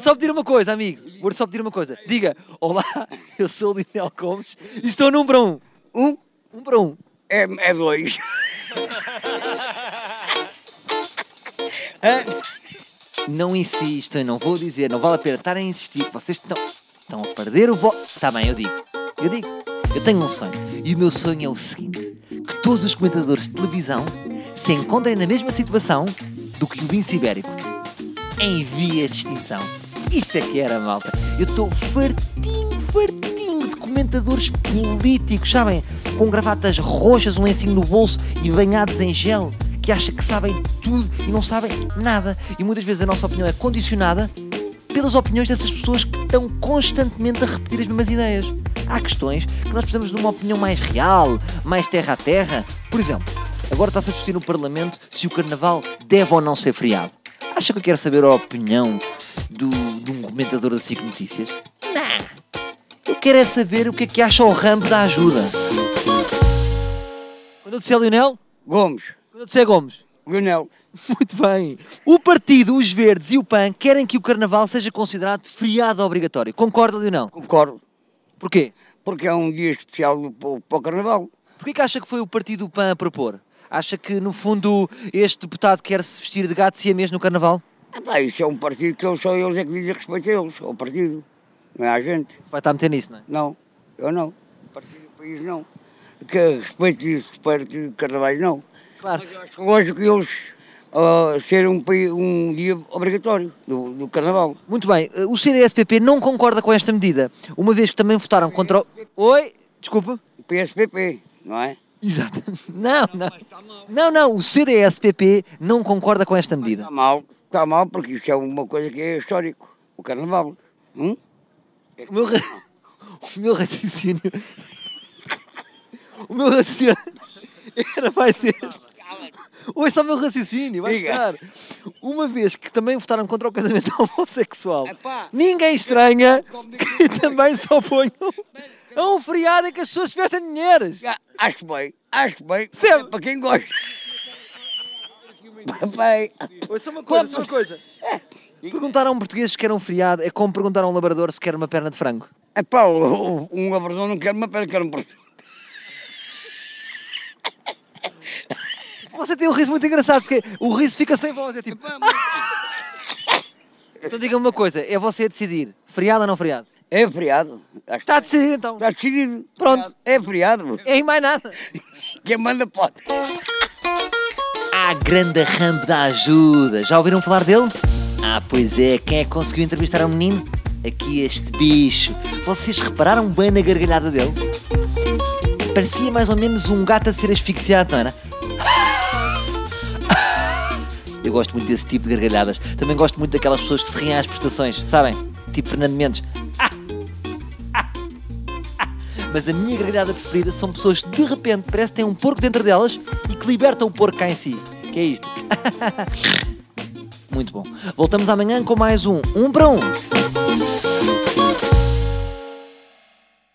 vou-te só pedir uma coisa, amigo. Vou-te só pedir uma coisa. Diga, olá, eu sou o Lionel Gomes e estou num para um. Um Um para um. é, é dois. Não insistam, não vou dizer, não vale a pena estar a insistir. Vocês estão, estão a perder o bo... Está bem, eu digo. Eu digo. Eu tenho um sonho. E o meu sonho é o seguinte: que todos os comentadores de televisão se encontrem na mesma situação do que o lince ibérico. Em vias de extinção. Isso é que era, malta. Eu estou fartinho, fartinho de comentadores políticos, sabem? Com gravatas roxas, um lencinho no bolso e banhados em gel, que acham que sabem tudo e não sabem nada. E muitas vezes a nossa opinião é condicionada pelas opiniões dessas pessoas que estão constantemente a repetir as mesmas ideias. Há questões que nós precisamos de uma opinião mais real, mais terra a terra. Por exemplo, agora está-se a discutir no Parlamento se o Carnaval deve ou não ser feriado. Acha que eu quero saber a opinião do, comentador da SIC Notícias? Não! Eu quero é saber o que é que acha o Rambo da ajuda. Quando eu disser Lionel, Gomes, quando eu disser Gomes. Lionel, Muito bem. O partido, os Verdes e o PAN querem que o Carnaval seja considerado feriado obrigatório. Concorda, Lionel? concordo. Porquê? Porque é um dia especial para, para o Carnaval. Porquê que acha que foi o partido do PAN a propor? Acha que, no fundo, este deputado quer se vestir de gato siamês no Carnaval? Epá, isso é um partido que só eles é que dizem respeito a eles, ao partido. Não é a gente. Você vai estar a meter nisso, não é? Não, eu não. O partido do país não. Que respeito isso, respeito de Carnavais não. Claro. Mas eu acho lógico eles ah, ser um, um dia obrigatório do, do Carnaval. Muito bem. O CDS-PP não concorda com esta medida, uma vez que também votaram contra o... Oi? Desculpa? O PSPP, não é? Exatamente. Não, não. Não, não. O CDS-PP não concorda com esta medida. Está mal, está mal, porque isso é uma coisa que é histórico. O Carnaval. Hum? O meu, ra- o meu raciocínio. O meu raciocínio era mais este. Ouça o meu raciocínio, vai estar. Uma vez que também votaram contra o casamento homossexual, Epá. ninguém estranha que também se oponham a um feriado em que as pessoas tivessem dinheiros. Ah, Acho bem, acho bem. É para quem gosta. Papai. Ouça uma coisa, uma coisa. Perguntar a um português se quer um feriado é como perguntar a um labrador se quer uma perna de frango. É pá, o- o- um labrador não quer uma perna, quer um. Você tem um riso muito engraçado, porque o riso fica sem voz, é tipo... Então diga-me uma coisa, é você a decidir, feriado ou não feriado? É feriado. Está decidido então. Está decidido. Pronto. É feriado. É em mais nada. Quem manda pode. Ah, grande rampe da ajuda. Já ouviram falar dele? Ah, pois é. Quem é que conseguiu entrevistar o menino? Aqui este bicho. Vocês repararam bem na gargalhada dele? Parecia mais ou menos um gato a ser asfixiado, não era? Eu gosto muito desse tipo de gargalhadas. Também gosto muito daquelas pessoas que se riem às prestações, sabem? Tipo Fernando Mendes. Mas a minha gargalhada preferida são pessoas que de repente parece têm um porco dentro delas e que libertam o porco cá em si. Que é isto? Muito bom. Voltamos amanhã com mais um Um para Um.